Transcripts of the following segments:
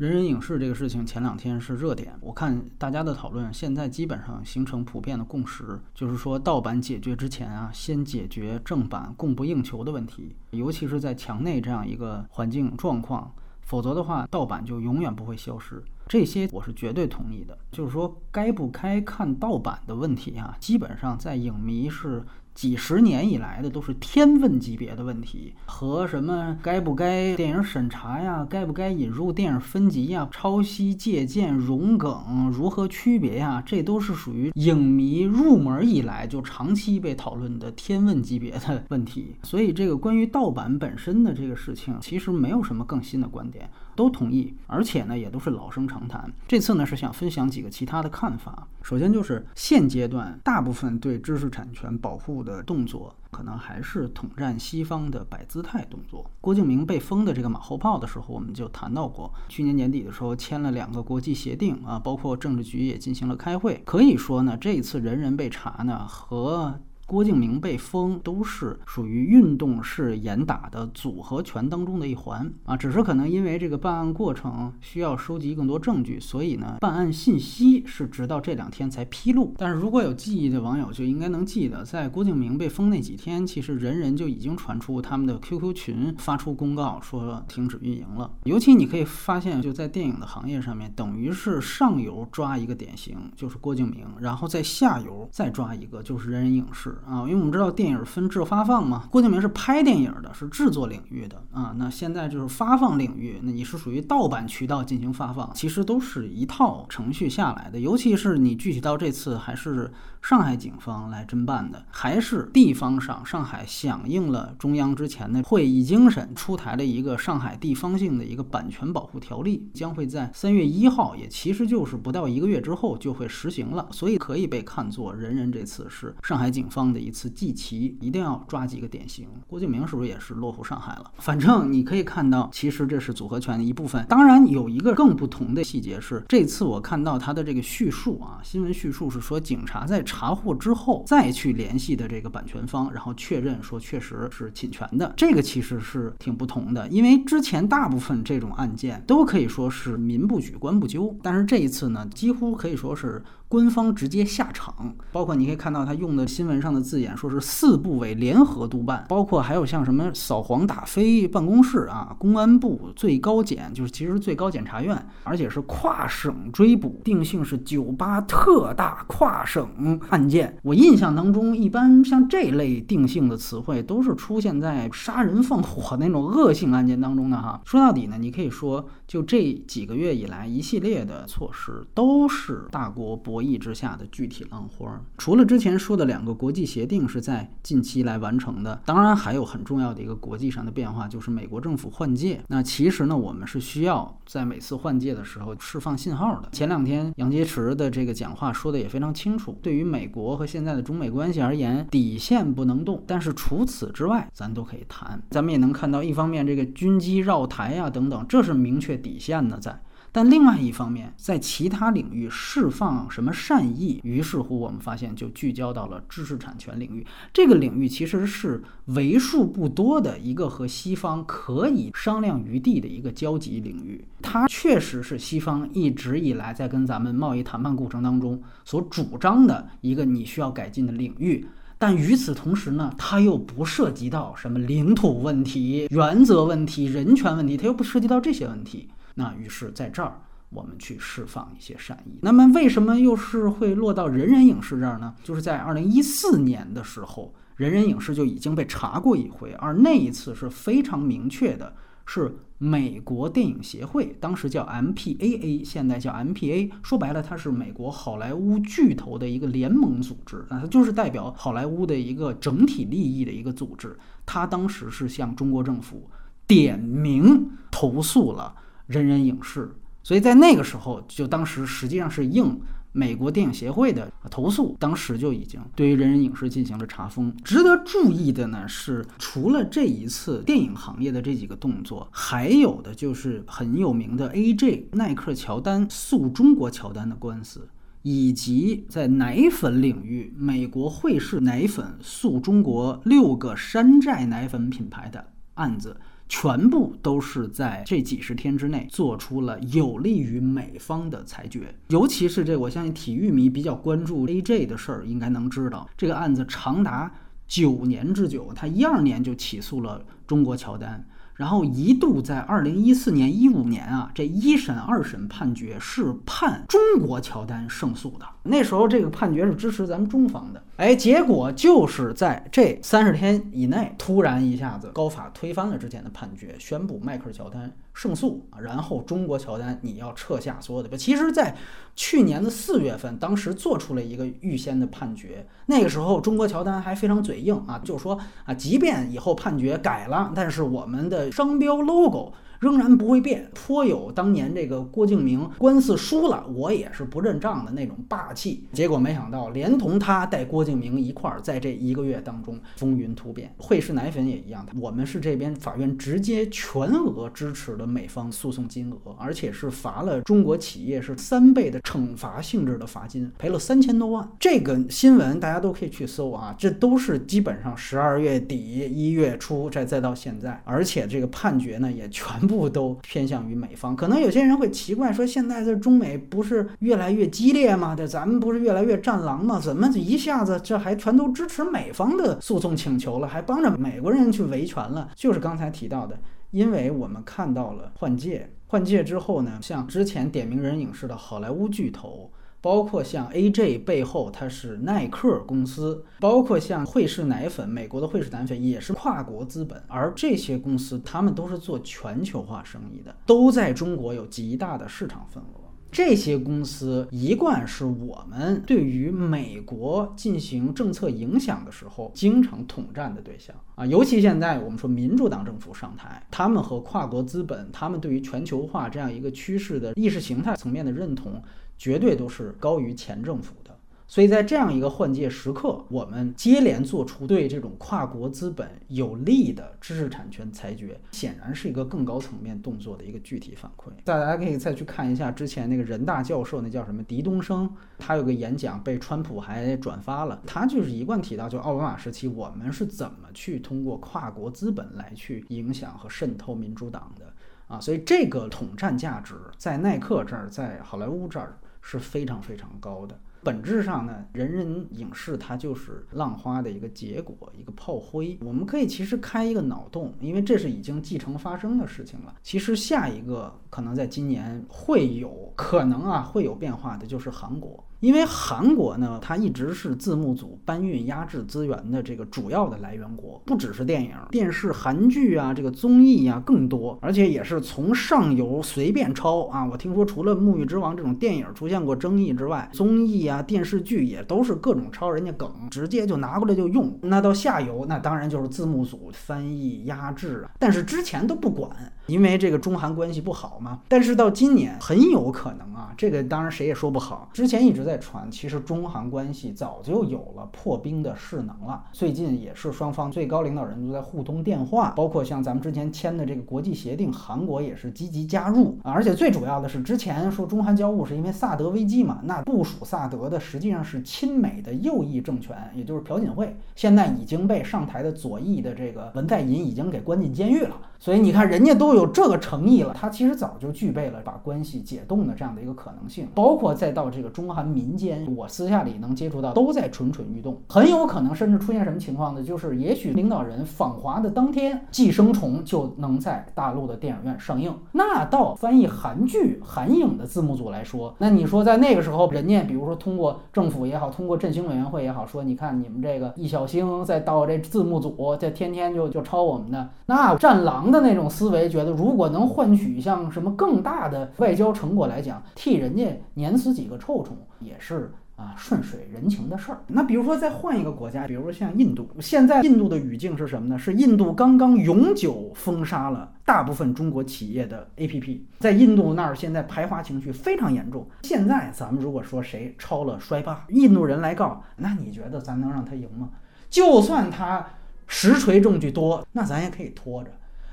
人人影视这个事情前两天是热点，我看大家的讨论现在基本上形成普遍的共识，就是说盗版解决之前啊，先解决正版供不应求的问题，尤其是在墙内这样一个环境状况，否则的话，盗版就永远不会消失。这些我是绝对同意的，就是说该不该看盗版的问题啊，基本上在影迷是。几十年以来的都是天问级别的问题，和什么该不该电影审查呀，该不该引入电影分级呀，抄袭、借鉴、融梗如何区别呀，这都是属于影迷入门以来就长期被讨论的天问级别的问题。所以，这个关于盗版本身的这个事情，其实没有什么更新的观点。都同意，而且呢，也都是老生常谈。这次呢，是想分享几个其他的看法。首先就是现阶段大部分对知识产权保护的动作，可能还是统战西方的摆姿态动作。郭敬明被封的这个马后炮的时候，我们就谈到过，去年年底的时候签了两个国际协定啊，包括政治局也进行了开会。可以说呢，这一次人人被查呢和。郭敬明被封都是属于运动式严打的组合拳当中的一环啊，只是可能因为这个办案过程需要收集更多证据，所以呢，办案信息是直到这两天才披露。但是如果有记忆的网友就应该能记得，在郭敬明被封那几天，其实人人就已经传出他们的 QQ 群发出公告说停止运营了。尤其你可以发现，就在电影的行业上面，等于是上游抓一个典型，就是郭敬明，然后在下游再抓一个，就是人人影视。啊，因为我们知道电影分制发放嘛，郭敬明是拍电影的，是制作领域的啊。那现在就是发放领域，那你是属于盗版渠道进行发放，其实都是一套程序下来的。尤其是你具体到这次还是上海警方来侦办的，还是地方上上海响应了中央之前的会议精神，出台了一个上海地方性的一个版权保护条例，将会在三月一号，也其实就是不到一个月之后就会实行了。所以可以被看作人人这次是上海警方。的一次祭旗，一定要抓几个典型。郭敬明是不是也是落户上海了？反正你可以看到，其实这是组合拳的一部分。当然，有一个更不同的细节是，这次我看到他的这个叙述啊，新闻叙述是说，警察在查获之后再去联系的这个版权方，然后确认说确实是侵权的。这个其实是挺不同的，因为之前大部分这种案件都可以说是民不举，官不究，但是这一次呢，几乎可以说是。官方直接下场，包括你可以看到他用的新闻上的字眼，说是四部委联合督办，包括还有像什么扫黄打非办公室啊，公安部、最高检，就是其实最高检察院，而且是跨省追捕，定性是九八特大跨省案件。我印象当中，一般像这类定性的词汇，都是出现在杀人放火那种恶性案件当中的哈。说到底呢，你可以说，就这几个月以来，一系列的措施都是大国博。博弈之下的具体浪花，除了之前说的两个国际协定是在近期来完成的，当然还有很重要的一个国际上的变化，就是美国政府换届。那其实呢，我们是需要在每次换届的时候释放信号的。前两天杨洁篪的这个讲话说的也非常清楚，对于美国和现在的中美关系而言，底线不能动，但是除此之外，咱都可以谈。咱们也能看到，一方面这个军机绕台呀等等，这是明确底线的在。但另外一方面，在其他领域释放什么善意，于是乎我们发现就聚焦到了知识产权领域。这个领域其实是为数不多的一个和西方可以商量余地的一个交集领域。它确实是西方一直以来在跟咱们贸易谈判过程当中所主张的一个你需要改进的领域。但与此同时呢，它又不涉及到什么领土问题、原则问题、人权问题，它又不涉及到这些问题。那于是，在这儿我们去释放一些善意。那么，为什么又是会落到人人影视这儿呢？就是在二零一四年的时候，人人影视就已经被查过一回，而那一次是非常明确的，是美国电影协会，当时叫 MPAA，现在叫 MPA。说白了，它是美国好莱坞巨头的一个联盟组织，那它就是代表好莱坞的一个整体利益的一个组织。它当时是向中国政府点名投诉了。人人影视，所以在那个时候，就当时实际上是应美国电影协会的投诉，当时就已经对于人人影视进行了查封。值得注意的呢是，除了这一次电影行业的这几个动作，还有的就是很有名的 A.J. 耐克乔丹诉中国乔丹的官司，以及在奶粉领域，美国惠氏奶粉诉中国六个山寨奶粉品牌的案子。全部都是在这几十天之内做出了有利于美方的裁决。尤其是这，我相信体育迷比较关注 AJ 的事儿，应该能知道这个案子长达九年之久，他一二年就起诉了中国乔丹。然后一度在二零一四年、一五年啊，这一审、二审判决是判中国乔丹胜诉的。那时候这个判决是支持咱们中方的。哎，结果就是在这三十天以内，突然一下子高法推翻了之前的判决，宣布迈克尔乔丹胜诉。然后中国乔丹你要撤下所有的。其实，在去年的四月份，当时做出了一个预先的判决，那个时候中国乔丹还非常嘴硬啊，就说啊，即便以后判决改了，但是我们的。商标 logo。仍然不会变，颇有当年这个郭敬明官司输了，我也是不认账的那种霸气。结果没想到，连同他带郭敬明一块儿，在这一个月当中风云突变。惠氏奶粉也一样，我们是这边法院直接全额支持的美方诉讼金额，而且是罚了中国企业是三倍的惩罚性质的罚金，赔了三千多万。这个新闻大家都可以去搜啊，这都是基本上十二月底一月初，再再到现在，而且这个判决呢也全。不都偏向于美方，可能有些人会奇怪说，现在这中美不是越来越激烈吗？这咱们不是越来越战狼吗？怎么一下子这还全都支持美方的诉讼请求了，还帮着美国人去维权了？就是刚才提到的，因为我们看到了换届，换届之后呢，像之前点名人影视的好莱坞巨头。包括像 AJ 背后，它是耐克公司；包括像惠氏奶粉，美国的惠氏奶粉也是跨国资本。而这些公司，他们都是做全球化生意的，都在中国有极大的市场份额。这些公司一贯是我们对于美国进行政策影响的时候经常统战的对象啊。尤其现在我们说民主党政府上台，他们和跨国资本，他们对于全球化这样一个趋势的意识形态层面的认同。绝对都是高于前政府的，所以在这样一个换届时刻，我们接连做出对这种跨国资本有利的知识产权裁决，显然是一个更高层面动作的一个具体反馈。大家可以再去看一下之前那个人大教授，那叫什么狄东升，他有个演讲被川普还转发了，他就是一贯提到，就奥巴马时期我们是怎么去通过跨国资本来去影响和渗透民主党的啊，所以这个统战价值在耐克这儿，在好莱坞这儿。是非常非常高的。本质上呢，人人影视它就是浪花的一个结果，一个炮灰。我们可以其实开一个脑洞，因为这是已经继承发生的事情了。其实下一个可能在今年会有可能啊，会有变化的，就是韩国。因为韩国呢，它一直是字幕组搬运压制资源的这个主要的来源国，不只是电影、电视、韩剧啊，这个综艺啊更多，而且也是从上游随便抄啊。我听说除了《沐浴之王》这种电影出现过争议之外，综艺啊、电视剧也都是各种抄人家梗，直接就拿过来就用。那到下游，那当然就是字幕组翻译压制啊，但是之前都不管。因为这个中韩关系不好嘛，但是到今年很有可能啊，这个当然谁也说不好。之前一直在传，其实中韩关系早就有了破冰的势能了。最近也是双方最高领导人都在互通电话，包括像咱们之前签的这个国际协定，韩国也是积极加入啊。而且最主要的是，之前说中韩交恶是因为萨德危机嘛，那部署萨德的实际上是亲美的右翼政权，也就是朴槿惠，现在已经被上台的左翼的这个文在寅已经给关进监狱了。所以你看，人家都有这个诚意了，他其实早就具备了把关系解冻的这样的一个可能性。包括再到这个中韩民民间，我私下里能接触到，都在蠢蠢欲动。很有可能甚至出现什么情况呢？就是也许领导人访华的当天，《寄生虫》就能在大陆的电影院上映。那到翻译韩剧、韩影的字幕组来说，那你说在那个时候，人家比如说通过政府也好，通过振兴委员会也好，说你看你们这个易小星，再到这字幕组，这天天就就抄我们的，那战狼。的那种思维，觉得如果能换取像什么更大的外交成果来讲，替人家碾死几个臭虫也是啊顺水人情的事儿。那比如说再换一个国家，比如说像印度，现在印度的语境是什么呢？是印度刚刚永久封杀了大部分中国企业的 APP，在印度那儿现在排华情绪非常严重。现在咱们如果说谁抄了衰霸，印度人来告，那你觉得咱能让他赢吗？就算他实锤证据多，那咱也可以拖着。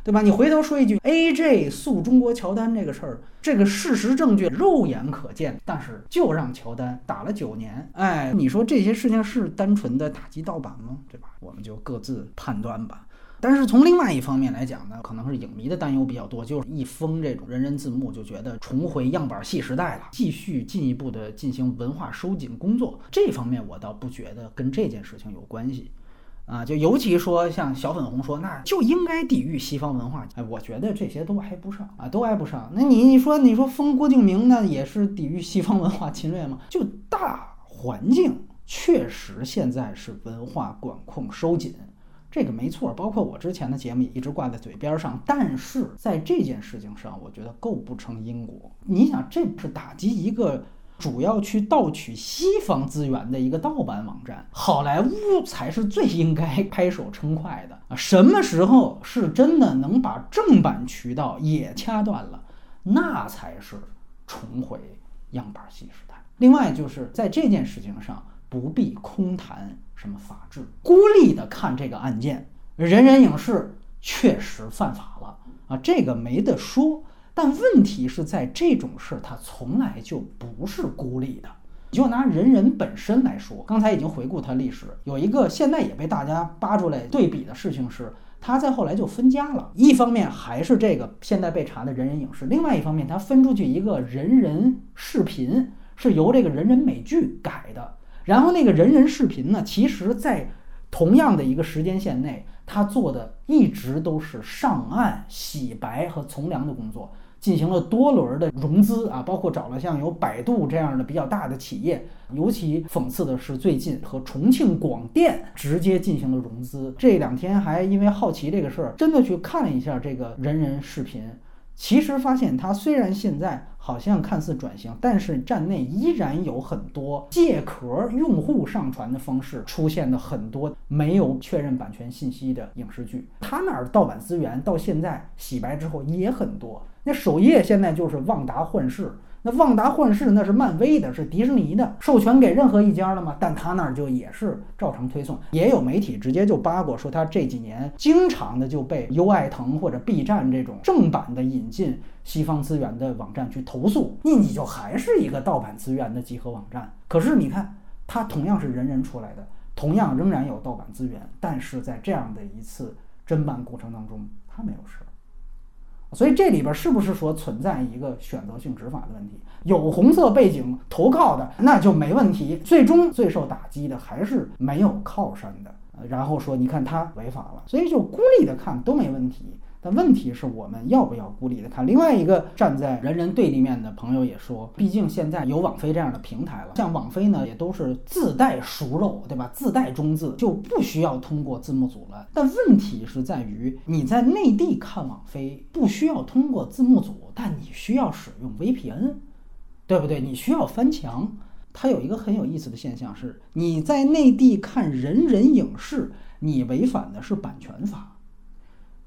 对吧？你回头说一句，AJ 诉中国乔丹这个事儿，这个事实证据肉眼可见，但是就让乔丹打了九年。哎，你说这些事情是单纯的打击盗版吗？对吧？我们就各自判断吧。但是从另外一方面来讲呢，可能是影迷的担忧比较多，就是一封这种人人字幕就觉得重回样板戏时代了，继续进一步的进行文化收紧工作。这方面我倒不觉得跟这件事情有关系。啊，就尤其说像小粉红说，那就应该抵御西方文化。哎，我觉得这些都挨不上啊，都挨不上。那你你说你说封郭敬明那也是抵御西方文化侵略吗？就大环境确实现在是文化管控收紧，这个没错。包括我之前的节目也一直挂在嘴边上，但是在这件事情上，我觉得构不成因果。你想，这是打击一个。主要去盗取西方资源的一个盗版网站，好莱坞才是最应该拍手称快的啊！什么时候是真的能把正版渠道也掐断了，那才是重回样板戏时代。另外，就是在这件事情上不必空谈什么法治，孤立的看这个案件，人人影视确实犯法了啊，这个没得说。但问题是在这种事儿，它从来就不是孤立的。你就拿人人本身来说，刚才已经回顾它历史，有一个现在也被大家扒出来对比的事情是，它在后来就分家了。一方面还是这个现在被查的人人影视，另外一方面它分出去一个人人视频，是由这个人人美剧改的。然后那个人人视频呢，其实在同样的一个时间线内，它做的一直都是上岸洗白和从良的工作。进行了多轮的融资啊，包括找了像有百度这样的比较大的企业。尤其讽刺的是，最近和重庆广电直接进行了融资。这两天还因为好奇这个事儿，真的去看了一下这个人人视频。其实发现，他虽然现在好像看似转型，但是站内依然有很多借壳用户上传的方式出现的很多没有确认版权信息的影视剧。他那儿盗版资源到现在洗白之后也很多。那首页现在就是旺达幻视。那旺达幻视那是漫威的，是迪士尼的，授权给任何一家了吗？但他那儿就也是照常推送，也有媒体直接就扒过，说他这几年经常的就被优爱腾或者 B 站这种正版的引进西方资源的网站去投诉，那你就还是一个盗版资源的集合网站。可是你看，它同样是人人出来的，同样仍然有盗版资源，但是在这样的一次侦办过程当中，它没有事。所以这里边是不是说存在一个选择性执法的问题？有红色背景投靠的那就没问题，最终最受打击的还是没有靠山的。然后说你看他违法了，所以就孤立的看都没问题。但问题是我们要不要孤立的看？另外一个站在人人对立面的朋友也说，毕竟现在有网飞这样的平台了，像网飞呢也都是自带熟肉，对吧？自带中字就不需要通过字幕组了。但问题是在于你在内地看网飞不需要通过字幕组，但你需要使用 VPN，对不对？你需要翻墙。它有一个很有意思的现象是，你在内地看人人影视，你违反的是版权法。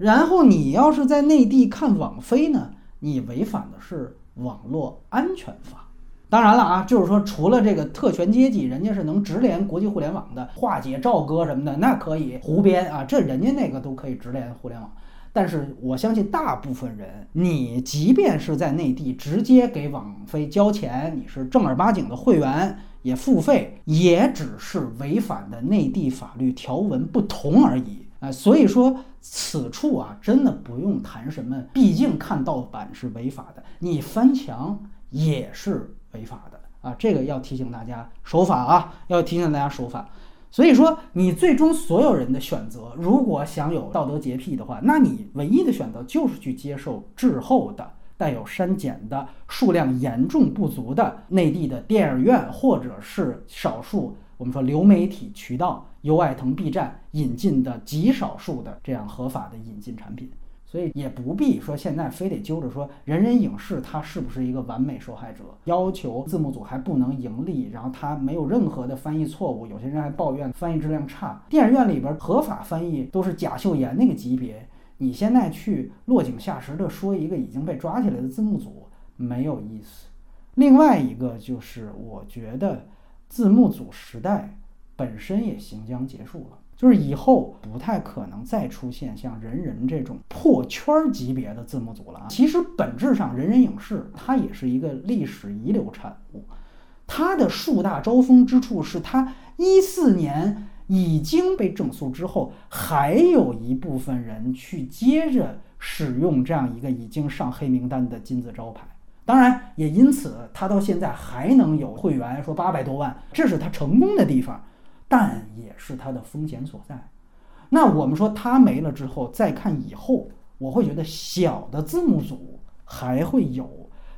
然后你要是在内地看网飞呢，你违反的是网络安全法。当然了啊，就是说除了这个特权阶级，人家是能直连国际互联网的，化解、赵哥什么的，那可以胡编啊，这人家那个都可以直连互联网。但是我相信大部分人，你即便是在内地直接给网飞交钱，你是正儿八经的会员，也付费，也只是违反的内地法律条文不同而已。啊，所以说此处啊，真的不用谈什么，毕竟看盗版是违法的，你翻墙也是违法的啊，这个要提醒大家守法啊，要提醒大家守法。所以说，你最终所有人的选择，如果想有道德洁癖的话，那你唯一的选择就是去接受滞后的、带有删减的、数量严重不足的内地的电影院，或者是少数。我们说流媒体渠道，优爱腾、B 站引进的极少数的这样合法的引进产品，所以也不必说现在非得揪着说人人影视它是不是一个完美受害者，要求字幕组还不能盈利，然后它没有任何的翻译错误，有些人还抱怨翻译质量差，电影院里边合法翻译都是贾秀妍那个级别，你现在去落井下石的说一个已经被抓起来的字幕组没有意思。另外一个就是我觉得。字幕组时代本身也行将结束了，就是以后不太可能再出现像人人这种破圈级别的字幕组了啊。其实本质上，人人影视它也是一个历史遗留产物，它的树大招风之处是它一四年已经被整肃之后，还有一部分人去接着使用这样一个已经上黑名单的金字招牌。当然，也因此它到现在还能有会员，说八百多万，这是它成功的地方，但也是它的风险所在。那我们说它没了之后，再看以后，我会觉得小的字幕组还会有，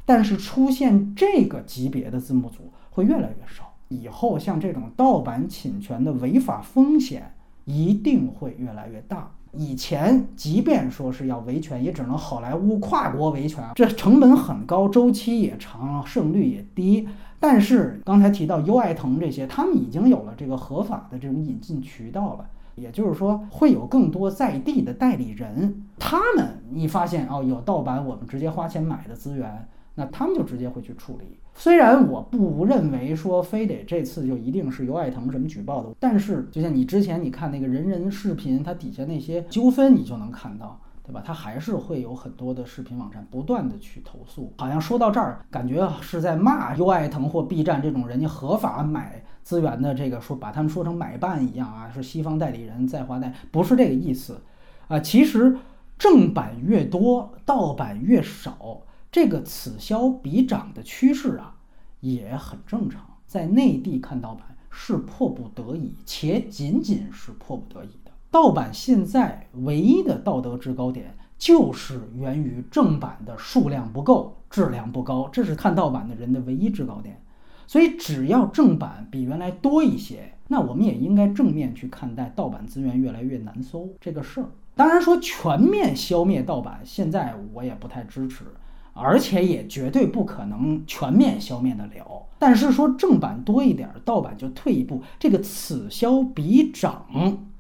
但是出现这个级别的字幕组会越来越少。以后像这种盗版侵权的违法风险一定会越来越大。以前即便说是要维权，也只能好莱坞跨国维权，这成本很高，周期也长，胜率也低。但是刚才提到优爱腾这些，他们已经有了这个合法的这种引进渠道了，也就是说会有更多在地的代理人，他们你发现哦有盗版，我们直接花钱买的资源，那他们就直接会去处理。虽然我不认为说非得这次就一定是优爱腾什么举报的，但是就像你之前你看那个人人视频，它底下那些纠纷你就能看到，对吧？它还是会有很多的视频网站不断的去投诉。好像说到这儿，感觉是在骂优爱腾或 B 站这种人家合法买资源的这个说把他们说成买办一样啊，是西方代理人在华代，不是这个意思啊。其实正版越多，盗版越少。这个此消彼长的趋势啊，也很正常。在内地看盗版是迫不得已，且仅仅是迫不得已。盗版现在唯一的道德制高点，就是源于正版的数量不够，质量不高，这是看盗版的人的唯一制高点。所以，只要正版比原来多一些，那我们也应该正面去看待盗版资源越来越难搜这个事儿。当然，说全面消灭盗版，现在我也不太支持。而且也绝对不可能全面消灭得了。但是说正版多一点，盗版就退一步，这个此消彼长，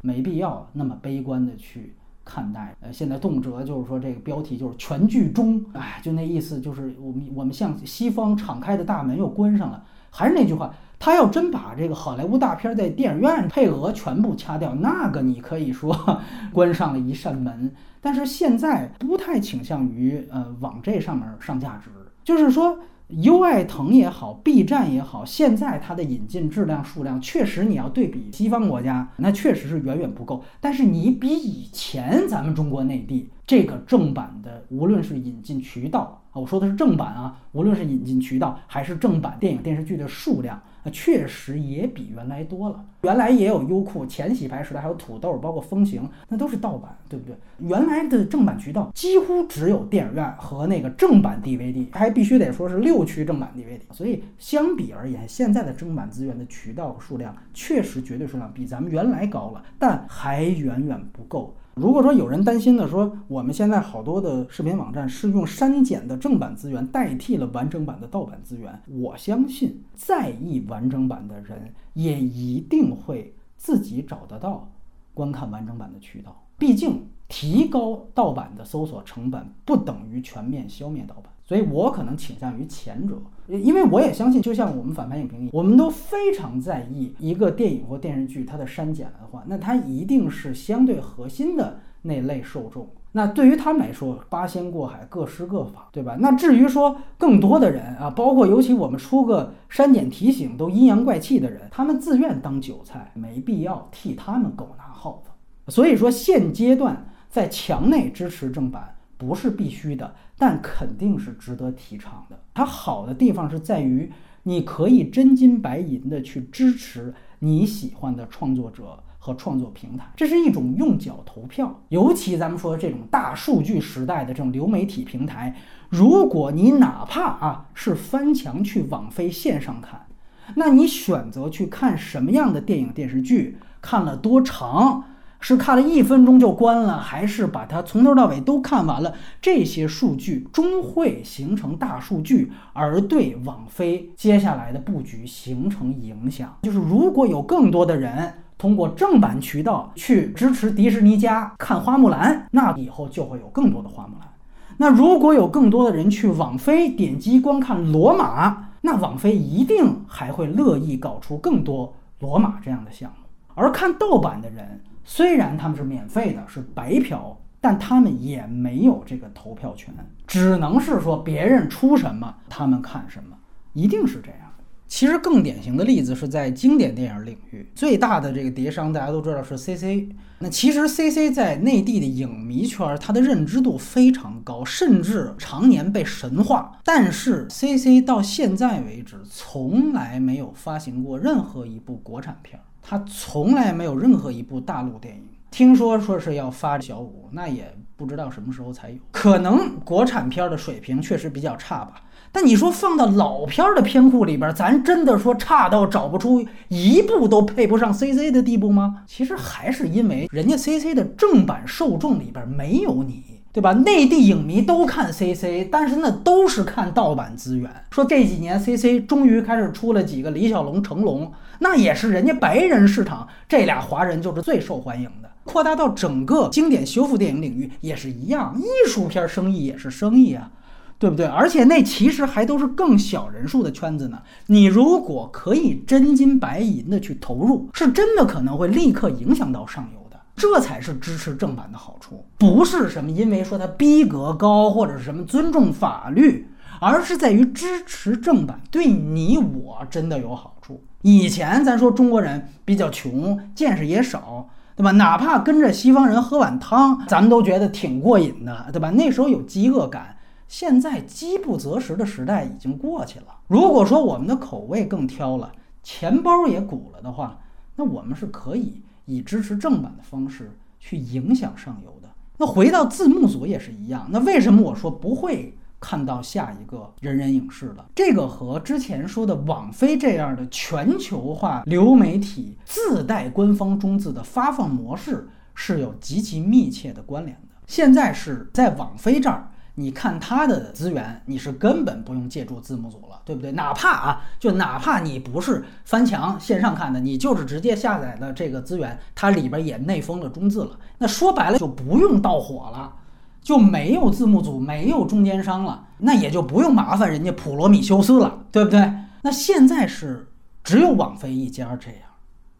没必要那么悲观的去看待。呃，现在动辄就是说这个标题就是全剧终，哎，就那意思，就是我们我们向西方敞开的大门又关上了。还是那句话，他要真把这个好莱坞大片在电影院配额全部掐掉，那个你可以说 关上了一扇门。但是现在不太倾向于呃往这上面上价值，就是说优爱腾也好，B 站也好，现在它的引进质量数量确实你要对比西方国家，那确实是远远不够。但是你比以前咱们中国内地这个正版的，无论是引进渠道啊，我说的是正版啊，无论是引进渠道还是正版电影电视剧的数量。那确实也比原来多了。原来也有优酷，前洗牌时代还有土豆，包括风行，那都是盗版，对不对？原来的正版渠道几乎只有电影院和那个正版 DVD，还必须得说是六区正版 DVD。所以相比而言，现在的正版资源的渠道数量确实绝对数量比咱们原来高了，但还远远不够。如果说有人担心的说，我们现在好多的视频网站是用删减的正版资源代替了完整版的盗版资源，我相信在意完整版的人也一定会自己找得到观看完整版的渠道。毕竟提高盗版的搜索成本不等于全面消灭盗版，所以我可能倾向于前者。因为我也相信，就像我们反派影评一样，我们都非常在意一个电影或电视剧它的删减的话，那它一定是相对核心的那类受众。那对于他们来说，八仙过海，各施各法，对吧？那至于说更多的人啊，包括尤其我们出个删减提醒都阴阳怪气的人，他们自愿当韭菜，没必要替他们狗拿耗子。所以说，现阶段在墙内支持正版不是必须的。但肯定是值得提倡的。它好的地方是在于，你可以真金白银的去支持你喜欢的创作者和创作平台，这是一种用脚投票。尤其咱们说这种大数据时代的这种流媒体平台，如果你哪怕啊是翻墙去网飞线上看，那你选择去看什么样的电影电视剧，看了多长？是看了一分钟就关了，还是把它从头到尾都看完了？这些数据终会形成大数据，而对网飞接下来的布局形成影响。就是如果有更多的人通过正版渠道去支持迪士尼家看花木兰，那以后就会有更多的花木兰。那如果有更多的人去网飞点击观看罗马，那网飞一定还会乐意搞出更多罗马这样的项目。而看盗版的人。虽然他们是免费的，是白嫖，但他们也没有这个投票权，只能是说别人出什么，他们看什么，一定是这样。其实更典型的例子是在经典电影领域，最大的这个碟商大家都知道是 CC。那其实 CC 在内地的影迷圈，它的认知度非常高，甚至常年被神化。但是 CC 到现在为止，从来没有发行过任何一部国产片，它从来没有任何一部大陆电影。听说说是要发小五，那也不知道什么时候才有。可能国产片的水平确实比较差吧。但你说放到老片的片库里边，咱真的说差到找不出一部都配不上 CC 的地步吗？其实还是因为人家 CC 的正版受众里边没有你，对吧？内地影迷都看 CC，但是那都是看盗版资源。说这几年 CC 终于开始出了几个李小龙、成龙，那也是人家白人市场，这俩华人就是最受欢迎的。扩大到整个经典修复电影领域也是一样，艺术片生意也是生意啊。对不对？而且那其实还都是更小人数的圈子呢。你如果可以真金白银的去投入，是真的可能会立刻影响到上游。这才是支持正版的好处，不是什么因为说它逼格高或者是什么尊重法律，而是在于支持正版对你我真的有好处。以前咱说中国人比较穷，见识也少，对吧？哪怕跟着西方人喝碗汤，咱们都觉得挺过瘾的，对吧？那时候有饥饿感。现在饥不择食的时代已经过去了。如果说我们的口味更挑了，钱包也鼓了的话，那我们是可以以支持正版的方式去影响上游的。那回到字幕组也是一样。那为什么我说不会看到下一个人人影视了？这个和之前说的网飞这样的全球化流媒体自带官方中字的发放模式是有极其密切的关联的。现在是在网飞这儿。你看它的资源，你是根本不用借助字幕组了，对不对？哪怕啊，就哪怕你不是翻墙线上看的，你就是直接下载的这个资源，它里边也内封了中字了。那说白了就不用到火了，就没有字幕组，没有中间商了，那也就不用麻烦人家普罗米修斯了，对不对？那现在是只有网飞一家这样，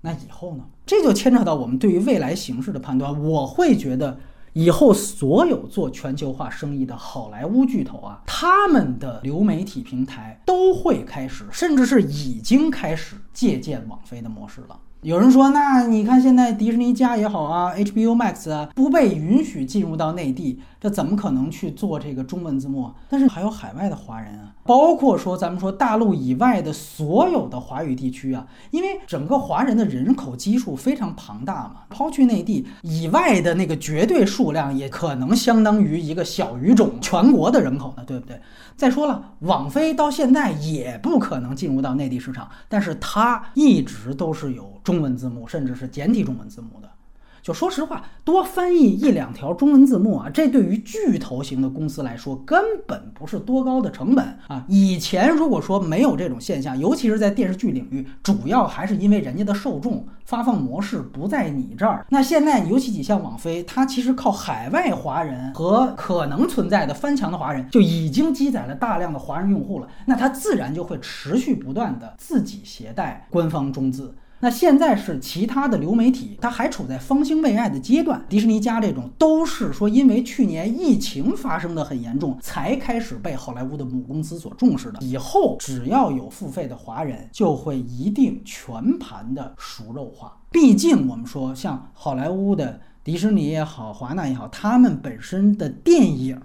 那以后呢？这就牵扯到我们对于未来形势的判断。我会觉得。以后所有做全球化生意的好莱坞巨头啊，他们的流媒体平台都会开始，甚至是已经开始借鉴网飞的模式了。有人说，那你看现在迪士尼加也好啊，HBO Max 啊，不被允许进入到内地，这怎么可能去做这个中文字幕？但是还有海外的华人啊，包括说咱们说大陆以外的所有的华语地区啊，因为整个华人的人口基数非常庞大嘛，抛去内地以外的那个绝对数量，也可能相当于一个小语种全国的人口呢，对不对？再说了，网飞到现在也不可能进入到内地市场，但是它一直都是有中文字幕，甚至是简体中文字幕的。就说实话，多翻译一两条中文字幕啊，这对于巨头型的公司来说根本不是多高的成本啊。以前如果说没有这种现象，尤其是在电视剧领域，主要还是因为人家的受众发放模式不在你这儿。那现在尤其你像网飞，它其实靠海外华人和可能存在的翻墙的华人，就已经积攒了大量的华人用户了。那它自然就会持续不断的自己携带官方中字。那现在是其他的流媒体，它还处在方兴未艾的阶段。迪士尼家这种都是说，因为去年疫情发生的很严重，才开始被好莱坞的母公司所重视的。以后只要有付费的华人，就会一定全盘的熟肉化。毕竟我们说，像好莱坞的迪士尼也好，华纳也好，他们本身的电影。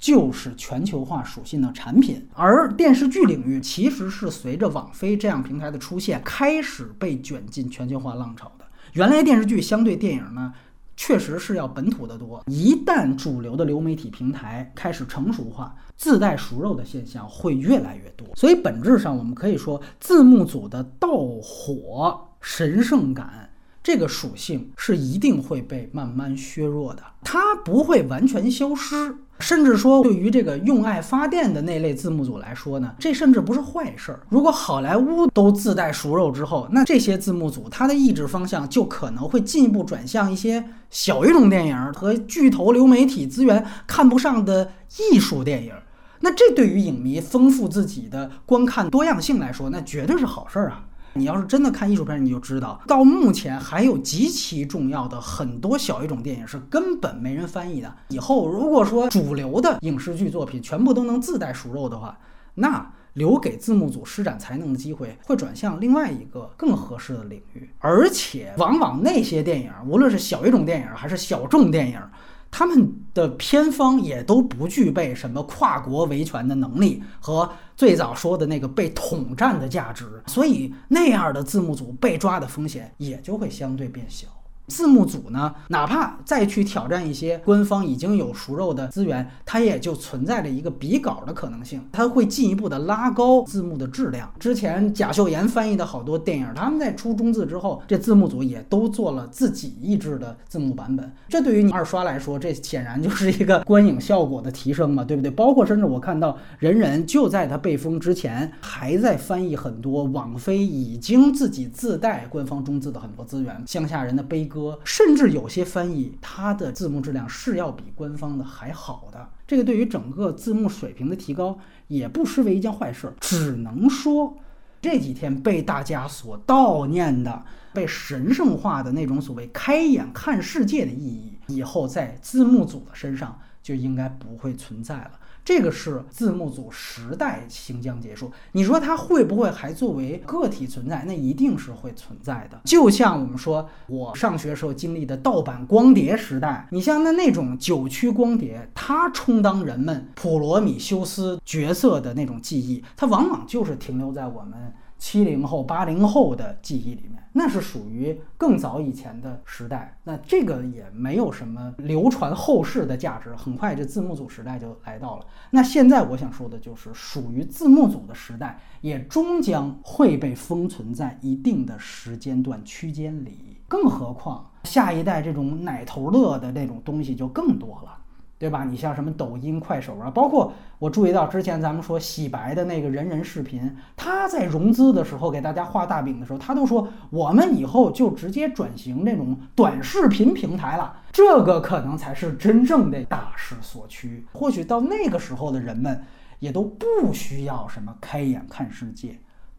就是全球化属性的产品，而电视剧领域其实是随着网飞这样平台的出现，开始被卷进全球化浪潮的。原来电视剧相对电影呢，确实是要本土的多。一旦主流的流媒体平台开始成熟化，自带熟肉的现象会越来越多。所以本质上，我们可以说，字幕组的盗火神圣感这个属性是一定会被慢慢削弱的，它不会完全消失。甚至说，对于这个用爱发电的那类字幕组来说呢，这甚至不是坏事儿。如果好莱坞都自带熟肉之后，那这些字幕组它的意志方向就可能会进一步转向一些小语种电影和巨头流媒体资源看不上的艺术电影。那这对于影迷丰富自己的观看多样性来说，那绝对是好事儿啊。你要是真的看艺术片，你就知道，到目前还有极其重要的很多小语种电影是根本没人翻译的。以后如果说主流的影视剧作品全部都能自带熟肉的话，那留给字幕组施展才能的机会会转向另外一个更合适的领域，而且往往那些电影，无论是小语种电影还是小众电影，他们的偏方也都不具备什么跨国维权的能力和最早说的那个被统战的价值，所以那样的字幕组被抓的风险也就会相对变小。字幕组呢，哪怕再去挑战一些官方已经有熟肉的资源，它也就存在着一个比稿的可能性，它会进一步的拉高字幕的质量。之前贾秀妍翻译的好多电影，他们在出中字之后，这字幕组也都做了自己译制的字幕版本。这对于你二刷来说，这显然就是一个观影效果的提升嘛，对不对？包括甚至我看到人人就在他被封之前，还在翻译很多网飞已经自己自带官方中字的很多资源，乡下人的悲歌。甚至有些翻译，它的字幕质量是要比官方的还好的。这个对于整个字幕水平的提高，也不失为一件坏事。只能说，这几天被大家所悼念的、被神圣化的那种所谓“开眼看世界”的意义，以后在字幕组的身上就应该不会存在了。这个是字幕组时代行将结束。你说它会不会还作为个体存在？那一定是会存在的。就像我们说，我上学时候经历的盗版光碟时代，你像那那种九曲光碟，它充当人们普罗米修斯角色的那种记忆，它往往就是停留在我们。七零后、八零后的记忆里面，那是属于更早以前的时代，那这个也没有什么流传后世的价值。很快，这字幕组时代就来到了。那现在我想说的就是，属于字幕组的时代，也终将会被封存在一定的时间段区间里。更何况，下一代这种奶头乐的那种东西就更多了。对吧？你像什么抖音、快手啊，包括我注意到之前咱们说洗白的那个人人视频，他在融资的时候给大家画大饼的时候，他都说我们以后就直接转型那种短视频平台了，这个可能才是真正的大势所趋。或许到那个时候的人们也都不需要什么开眼看世界，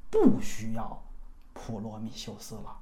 不需要普罗米修斯了。